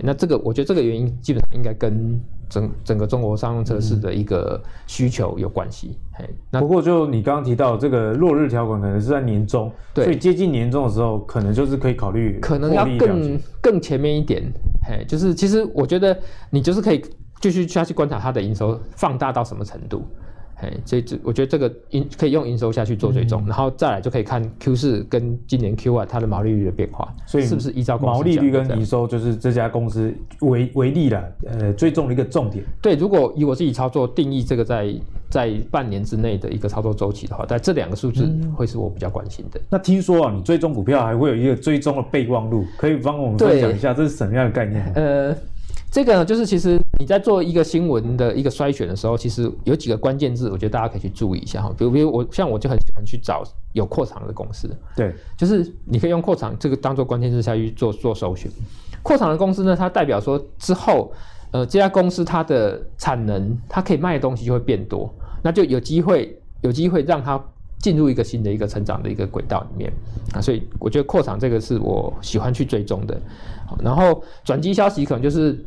那这个我觉得这个原因基本上应该跟整整个中国商用车市的一个需求有关系。嘿，那不过就你刚刚提到这个落日条款可能是在年中，对，所以接近年中的时候，可能就是可以考虑，可能要更更前面一点。嘿，就是其实我觉得你就是可以继续下去观察它的营收放大到什么程度。哎，所以这我觉得这个营可以用营收下去做追踪，嗯、然后再来就可以看 Q 四跟今年 Q 二它的毛利率的变化，所以是不是依照毛利率跟营收就是这家公司为为例的呃追踪的一个重点。对，如果以我自己操作定义这个在在半年之内的一个操作周期的话，在这两个数字会是我比较关心的。嗯、那听说啊，你追踪股票还会有一个追踪的备忘录，可以帮我们分享一下这是什么样的概念？呃。这个呢，就是其实你在做一个新闻的一个筛选的时候，其实有几个关键字，我觉得大家可以去注意一下哈。比如，比如我像我就很喜欢去找有扩厂的公司，对，就是你可以用扩厂这个当做关键字下去做做搜寻。扩厂的公司呢，它代表说之后，呃，这家公司它的产能，它可以卖的东西就会变多，那就有机会有机会让它进入一个新的一个成长的一个轨道里面啊。所以我觉得扩厂这个是我喜欢去追踪的。好，然后转机消息可能就是。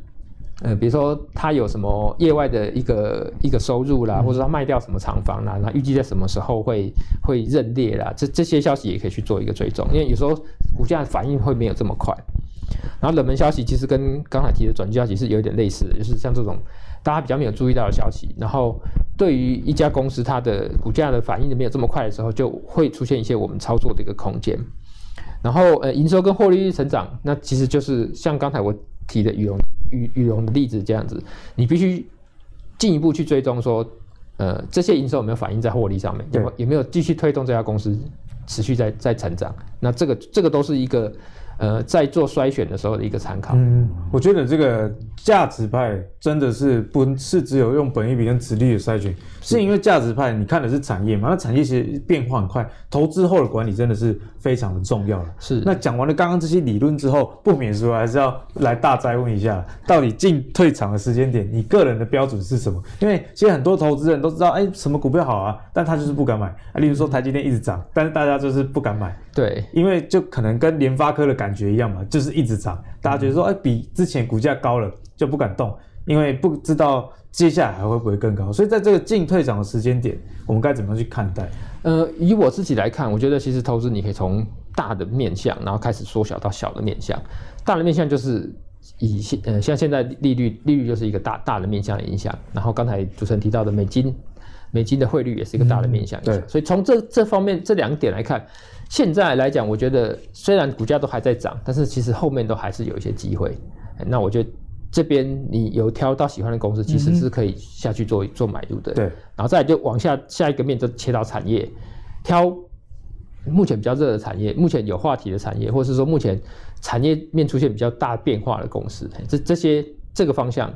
呃，比如说他有什么业外的一个一个收入啦，或者他卖掉什么厂房啦，那预计在什么时候会会认列啦，这这些消息也可以去做一个追踪，因为有时候股价反应会没有这么快。然后冷门消息其实跟刚才提的转机消息是有点类似的，就是像这种大家比较没有注意到的消息，然后对于一家公司它的股价的反应没有这么快的时候，就会出现一些我们操作的一个空间。然后呃，营收跟获利率成长，那其实就是像刚才我提的羽龙。羽羽绒的例子这样子，你必须进一步去追踪说，呃，这些营收有没有反映在获利上面？有没有有没有继续推动这家公司持续在在成长？那这个这个都是一个呃，在做筛选的时候的一个参考。嗯，我觉得这个价值派真的是不是只有用本益比跟殖利率的筛选，是因为价值派你看的是产业嘛？那产业其实变化很快，投资后的管理真的是非常的重要了。是。那讲完了刚刚这些理论之后，不免说还是要来大灾问一下，到底进退场的时间点，你个人的标准是什么？因为其实很多投资人都知道，哎，什么股票好啊，但他就是不敢买啊。例如说台积电一直涨，但是大家就是不敢买。对，因为就可能跟联发科的感觉一样嘛，就是一直涨，大家觉得说，哎，比之前股价高了，就不敢动，因为不知道接下来还会不会更高。所以在这个进退涨的时间点，我们该怎么样去看待？呃，以我自己来看，我觉得其实投资你可以从大的面向，然后开始缩小到小的面向。大的面向就是以现呃像现在利率利率就是一个大大的面向的影响，然后刚才主持人提到的美金美金的汇率也是一个大的面向影响。嗯，对，所以从这这方面这两点来看。现在来讲，我觉得虽然股价都还在涨，但是其实后面都还是有一些机会。那我觉得这边你有挑到喜欢的公司，其实是可以下去做做买入的。对，然后再来就往下下一个面就切到产业，挑目前比较热的产业，目前有话题的产业，或者是说目前产业面出现比较大变化的公司，这这些这个方向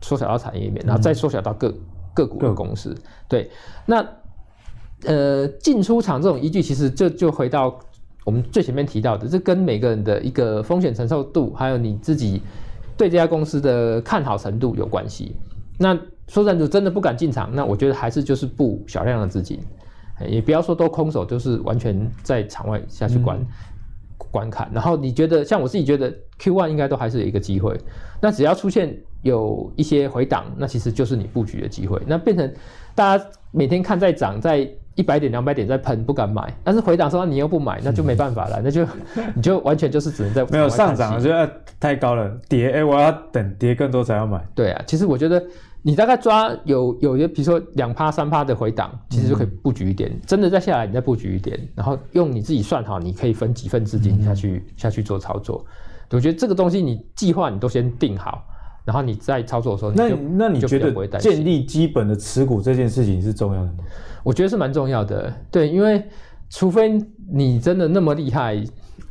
缩小到产业面，然后再缩小到个个股的公司。对，那。呃，进出场这种依据，其实就就回到我们最前面提到的，这跟每个人的一个风险承受度，还有你自己对这家公司的看好程度有关系。那说真的，真的不敢进场，那我觉得还是就是布小量的资金，也不要说都空手，就是完全在场外下去观、嗯、观看。然后你觉得，像我自己觉得 Q one 应该都还是有一个机会。那只要出现有一些回档，那其实就是你布局的机会。那变成大家每天看在涨在。一百点、两百点在喷，不敢买，但是回档说你又不买，那就没办法了，那就 你就完全就是只能在没有上涨，我觉得太高了，跌，哎、欸，我要等跌更多才要买。对啊，其实我觉得你大概抓有有些，比如说两趴、三趴的回档，其实就可以布局一点，嗯、真的再下来你再布局一点，然后用你自己算好，你可以分几份资金下去、嗯、下去做操作。我觉得这个东西你计划你都先定好，然后你在操作的时候那那你觉得建立基本的持股这件事情是重要的吗？我觉得是蛮重要的，对，因为除非你真的那么厉害，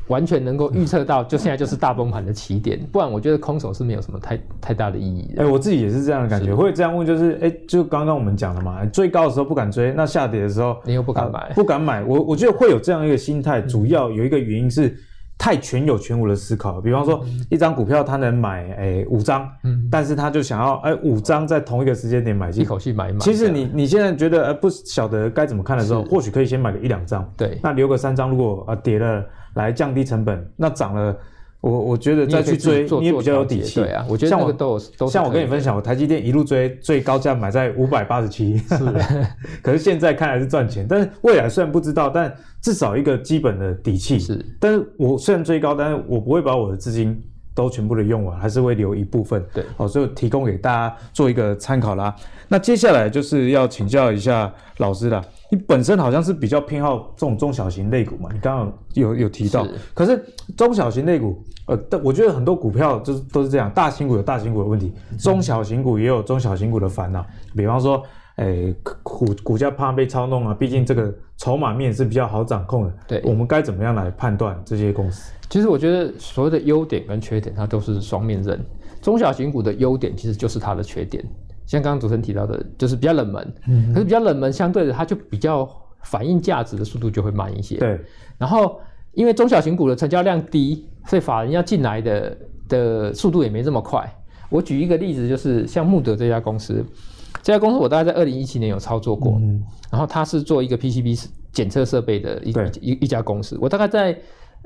完全能够预测到，就现在就是大崩盘的起点，不然我觉得空手是没有什么太太大的意义的。哎、欸，我自己也是这样的感觉，会这样问，就是，哎、欸，就刚刚我们讲的嘛，最高的时候不敢追，那下跌的时候你又不敢买，不敢买，我我觉得会有这样一个心态，主要有一个原因是。太全有全无的思考，比方说一张股票他能买诶五张，嗯，但是他就想要诶五张在同一个时间点买进，一口气买满。其实你你现在觉得呃不晓得该怎么看的时候，或许可以先买个一两张，对，那留个三张，如果啊跌了来降低成本，那涨了。我我觉得再去追你也比较有底气，对啊，我觉得像我都都像我跟你分享，我台积电一路追最高价买在五百八十七，是，可是现在看来是赚钱，但是未来虽然不知道，但至少一个基本的底气是。但是我虽然追高，但是我不会把我的资金都全部的用完，还是会留一部分，对，好，所以提供给大家做一个参考啦。那接下来就是要请教一下老师了。你本身好像是比较偏好这种中小型类股嘛？你刚刚有有提到，是，可是中小型类股，呃，但我觉得很多股票就是都是这样，大型股有大型股的问题，中小型股也有中小型股的烦恼。比方说，诶、欸，股股价怕被操弄啊，毕竟这个筹码面是比较好掌控的。对，我们该怎么样来判断这些公司？其实我觉得所有的优点跟缺点，它都是双面刃。中小型股的优点其实就是它的缺点。像刚刚主持人提到的，就是比较冷门，嗯，可是比较冷门，相对的它就比较反映价值的速度就会慢一些。对，然后因为中小型股的成交量低，所以法人要进来的的速度也没这么快。我举一个例子，就是像穆德这家公司，这家公司我大概在二零一七年有操作过，嗯，然后它是做一个 PCB 检测设备的一一一家公司，我大概在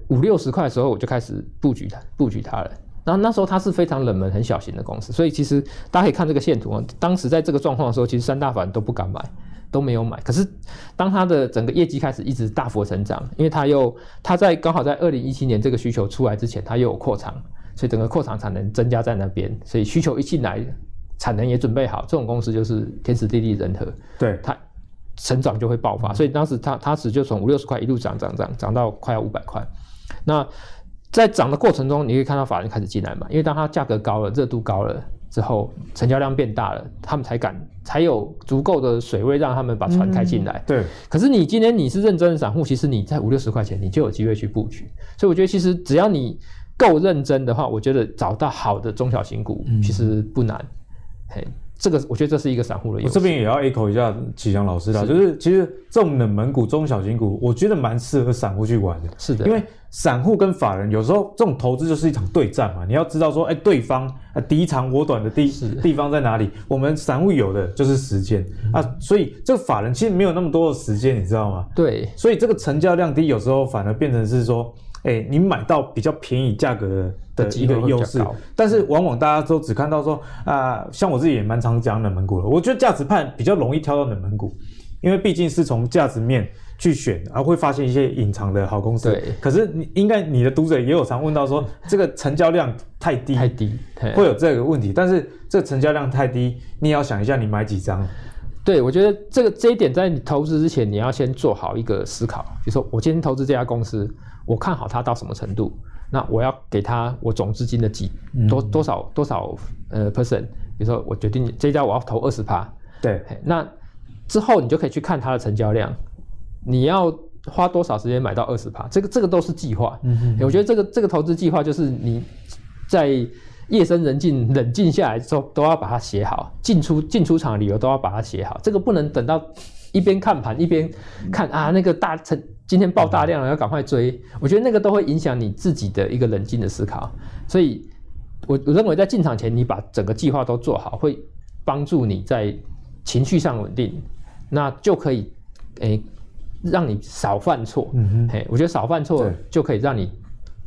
五六十块的时候我就开始布局它，布局它了。然后那时候它是非常冷门、很小型的公司，所以其实大家可以看这个线图啊。当时在这个状况的时候，其实三大法人都不敢买，都没有买。可是当它的整个业绩开始一直大幅成长，因为它又它在刚好在二零一七年这个需求出来之前，它又有扩厂，所以整个扩厂产能增加在那边，所以需求一进来，产能也准备好，这种公司就是天时地利人和，对它成长就会爆发。所以当时它它只就从五六十块一路涨涨涨涨到快要五百块，那。在涨的过程中，你可以看到法人开始进来嘛，因为当它价格高了，热度高了，之后，成交量变大了，他们才敢才有足够的水位让他们把船开进来。嗯、对。可是你今天你是认真的散户，其实你在五六十块钱，你就有机会去布局。所以我觉得，其实只要你够认真的话，我觉得找到好的中小型股其实不难。嗯、嘿。这个我觉得这是一个散户的优势。我这边也要 echo 一下启强老师的，就是其实这种冷门股、中小型股，我觉得蛮适合散户去玩的。是的，因为散户跟法人有时候这种投资就是一场对战嘛，你要知道说，哎，对方啊敌长我短的地地方在哪里？我们散户有的就是时间啊，所以这个法人其实没有那么多的时间，你知道吗？对，所以这个成交量低，有时候反而变成是说。哎，你买到比较便宜价格的的一个优势，但是往往大家都只看到说啊、呃，像我自己也蛮常讲冷门股的。我觉得价值判比较容易挑到冷门股，因为毕竟是从价值面去选，而会发现一些隐藏的好公司。对。可是你应该你的读者也有常问到说，这个成交量太低，太低，会有这个问题。但是这成交量太低，你也要想一下你买几张。对，我觉得这个这一点在你投资之前，你要先做好一个思考。比如说，我今天投资这家公司。我看好它到什么程度？那我要给他我总资金的几多多少多少呃 percent？比如说我决定这家我要投二十趴，对，那之后你就可以去看它的成交量，你要花多少时间买到二十趴？这个这个都是计划。嗯哼，我觉得这个这个投资计划就是你在夜深人静冷静下来之后都要把它写好，进出进出场的理由都要把它写好，这个不能等到。一边看盘一边看啊，那个大成今天爆大量了，要赶快追。我觉得那个都会影响你自己的一个冷静的思考。所以，我我认为在进场前，你把整个计划都做好，会帮助你在情绪上稳定，那就可以诶让你少犯错。嗯哼，嘿我觉得少犯错就可以让你。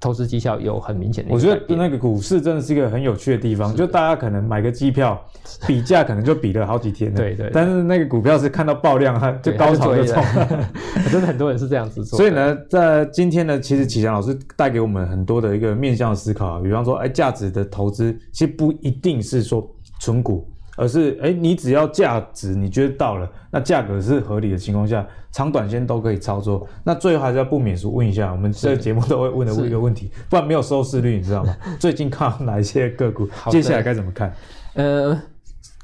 投资绩效有很明显的，我觉得那个股市真的是一个很有趣的地方，就大家可能买个机票，比价可能就比了好几天，对对。但是那个股票是看到爆量，它就高潮就冲，真的很多人是这样子做。所以呢，在今天呢，其实启强老师带给我们很多的一个面向的思考，比方说，哎，价值的投资其实不一定是说存股。而是，哎，你只要价值你觉得到了，那价格是合理的情况下，长短线都可以操作。那最后还是要不免俗问一下，我们这个节目都会问的问一个问题，不然没有收视率，你知道吗？最近看哪一些个股？接下来该怎么看？呃，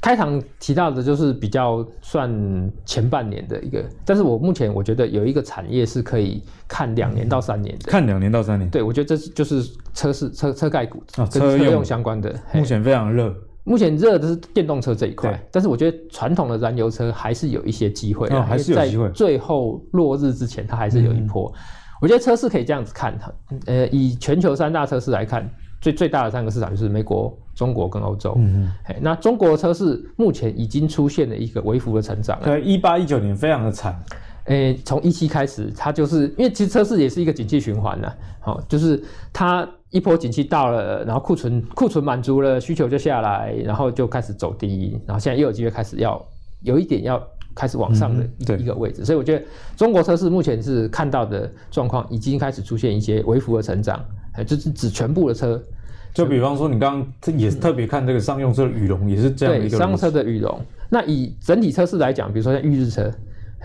开场提到的就是比较算前半年的一个，但是我目前我觉得有一个产业是可以看两年到三年的，看两年到三年。对，我觉得这是就是车市车车盖股啊，车用相关的，目前非常热。目前热的是电动车这一块，但是我觉得传统的燃油车还是有一些机会，哦，还是有机会。最后落日之前，它还是有一波。嗯、我觉得车市可以这样子看它，呃，以全球三大车市来看，最最大的三个市场就是美国、中国跟欧洲。嗯嗯。那中国的车市目前已经出现了一个微幅的成长了。对，一八一九年非常的惨。诶，从一七开始，它就是因为其实车市也是一个景气循环呐，好，就是它一波景气到了，然后库存库存满足了，需求就下来，然后就开始走低，然后现在又有机会开始要有一点要开始往上的一个位置，所以我觉得中国车市目前是看到的状况已经开始出现一些微幅的成长，就是指全部的车，就比方说你刚刚也是特别看这个商用车的羽绒也是这样的一个商用车的羽绒，那以整体车市来讲，比如说像裕日车。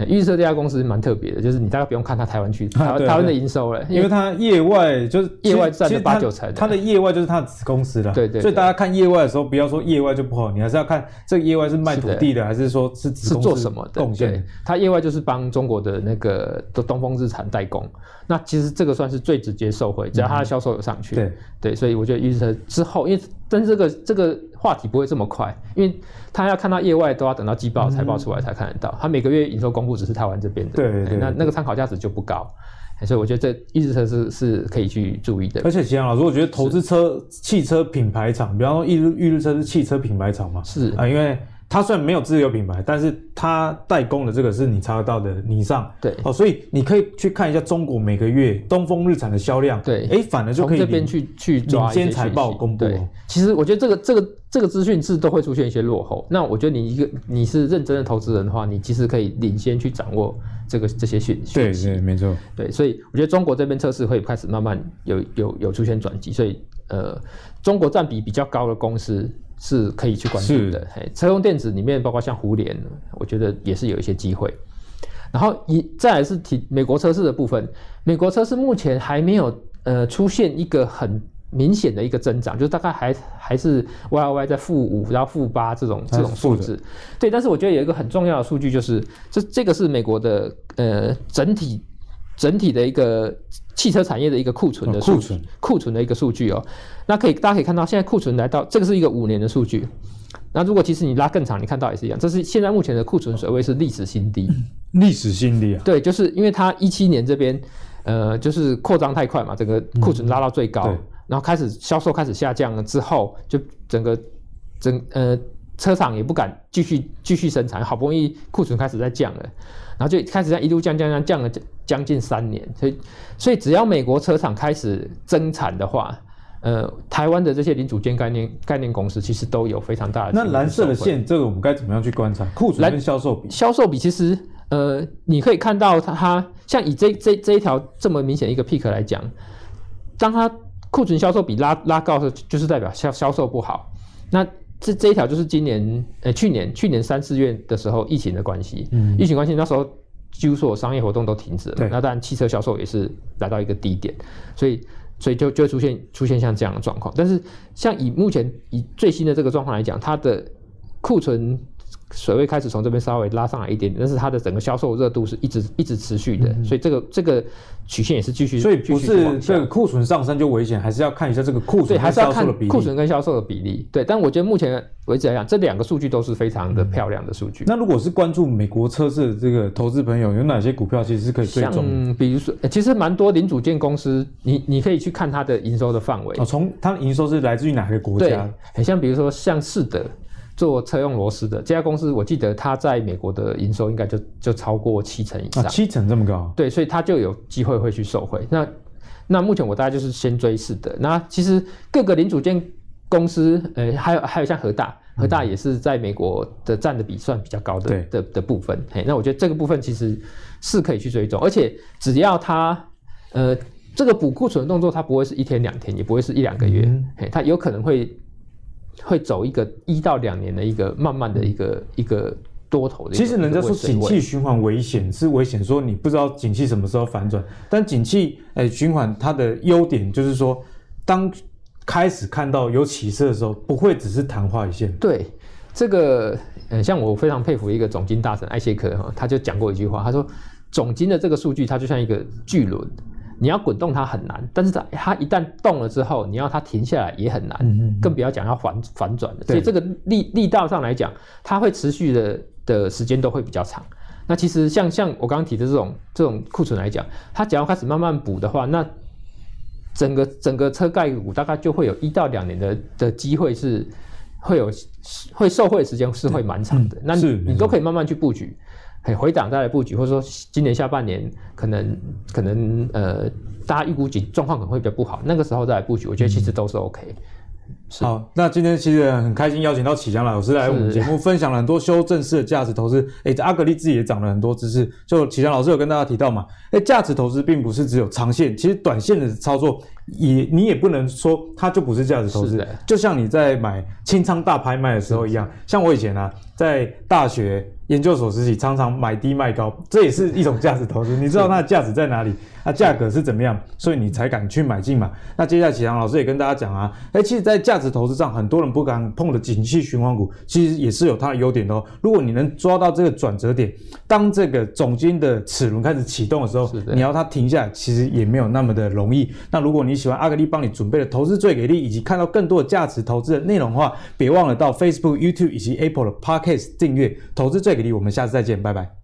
预测这家公司蛮特别的，就是你大概不用看它台湾区台湾台湾的营收了，因为它业外就是业外占了八九成，它的业外就是它的子公司了。对对，所以大家看业外的时候，不要说业外就不好，你还是要看这个业外是卖土地的，还是说是是做什么的贡献。它业外就是帮中国的那个东风日产代工，那其实这个算是最直接受惠，只要它的销售有上去。对对，所以我觉得预测之后，因为但是这个这个。话题不会这么快，因为他要看到业外都要等到季报、财报出来才看得到。他每个月营收公布只是台湾这边的，对对对，那那个参考价值就不高，所以我觉得这预日车是是可以去注意的。而且，启翔老师，我觉得投资车汽车品牌厂，比方说一日一日车是汽车品牌厂嘛，是啊，因为。它虽然没有自有品牌，但是它代工的这个是你查得到的，你上对哦，所以你可以去看一下中国每个月东风日产的销量，对，哎，反而就可以这边去去抓领先财报公布。对，其实我觉得这个这个这个资讯是都会出现一些落后。那我觉得你一个你是认真的投资人的话，你其实可以领先去掌握这个这些讯息。对对，没错。对，所以我觉得中国这边测试会开始慢慢有有有出现转机，所以呃，中国占比比较高的公司。是可以去关注的。嘿，车用电子里面包括像胡联，我觉得也是有一些机会。然后一再来是提美国车市的部分，美国车市目前还没有呃出现一个很明显的一个增长，就是大概还还是 Y Y 在负五到负八这种这种数字。对，但是我觉得有一个很重要的数据就是，这这个是美国的呃整体整体的一个汽车产业的一个库存的数据，库存的一个数据哦。那可以大家可以看到，现在库存来到这个是一个五年的数据。那如果其实你拉更长，你看到也是一样，这是现在目前的库存水位是历史新低，历史新低啊。对，就是因为它一七年这边。呃，就是扩张太快嘛，整个库存拉到最高，嗯、然后开始销售开始下降了之后，就整个整呃车厂也不敢继续继续生产，好不容易库存开始在降了，然后就开始在一路降降降降了将近三年，所以所以只要美国车厂开始增产的话，呃，台湾的这些零组件概念概念公司其实都有非常大的。那蓝色的线，这个我们该怎么样去观察库存跟销售比？销售比其实。呃，你可以看到它，它像以这这这一条这么明显一个 peak 来讲，当它库存销售比拉拉高的时，就是代表销销售不好。那这这一条就是今年呃去年去年三四月的时候疫情的关系，嗯，疫情关系那时候几乎所有商业活动都停止了，那当然汽车销售也是来到一个低点，所以所以就就会出现出现像这样的状况。但是像以目前以最新的这个状况来讲，它的库存。水位开始从这边稍微拉上来一点点，但是它的整个销售热度是一直一直持续的，嗯、所以这个这个曲线也是继续。所以不是这个库存上升就危险，还是要看一下这个库存还是要看库存跟销售的比例。对，但我觉得目前为止来讲，这两个数据都是非常的漂亮的数据。嗯、那如果是关注美国车市的这个投资朋友，有哪些股票其实是可以追踪？像比如说，其实蛮多零组件公司，你你可以去看它的营收的范围。哦，从它的营收是来自于哪个国家？对，很像比如说像是的。做车用螺丝的这家公司，我记得它在美国的营收应该就就超过七成以上，啊、七成这么高？对，所以它就有机会会去受惠。那那目前我大概就是先追是的。那其实各个零组件公司，呃，还有还有像和大，和大也是在美国的占的比算比较高的、嗯、的的部分。嘿，那我觉得这个部分其实是可以去追踪，而且只要它呃这个补库存的动作，它不会是一天两天，也不会是一两个月，嗯、嘿，它有可能会。会走一个一到两年的一个慢慢的一个一个多头的。其实人家说景气循环危险是危险，说你不知道景气什么时候反转。但景气诶循环它的优点就是说，当开始看到有起色的时候，不会只是昙花一现。对，这个呃，像我非常佩服一个总经大神艾谢克哈，他就讲过一句话，他说总经的这个数据它就像一个巨轮。你要滚动它很难，但是它它一旦动了之后，你要它停下来也很难，嗯嗯，更不要讲要反反转的。所以这个力力道上来讲，它会持续的的时间都会比较长。那其实像像我刚刚提的这种这种库存来讲，它只要开始慢慢补的话，那整个整个车盖股大概就会有一到两年的的机会是会有会受惠的时间是会蛮长的。嗯、那你你都可以慢慢去布局。回档再来布局，或者说今年下半年可能可能呃，大家预估计状况可能会比较不好，那个时候再来布局，我觉得其实都是 OK。嗯好，那今天其实很开心邀请到启强老师来我们节目，分享了很多修正式的价值投资。哎，阿格力自己也涨了很多知识。就启强老师有跟大家提到嘛，哎，价值投资并不是只有长线，其实短线的操作也你也不能说它就不是价值投资。就像你在买清仓大拍卖的时候一样，像我以前啊，在大学研究所时期，常常买低卖高，这也是一种价值投资。你知道它的价值在哪里？那价格是怎么样？所以你才敢去买进嘛。那接下来启强老师也跟大家讲啊，哎，其实，在价值投资上，很多人不敢碰的景气循环股，其实也是有它的优点的哦。如果你能抓到这个转折点，当这个总金的齿轮开始启动的时候，你要它停下来，其实也没有那么的容易。那如果你喜欢阿格力帮你准备的投资最给力，以及看到更多的价值投资的内容的话，别忘了到 Facebook、YouTube 以及 Apple 的 Podcast 订阅投资最给力。我们下次再见，拜拜。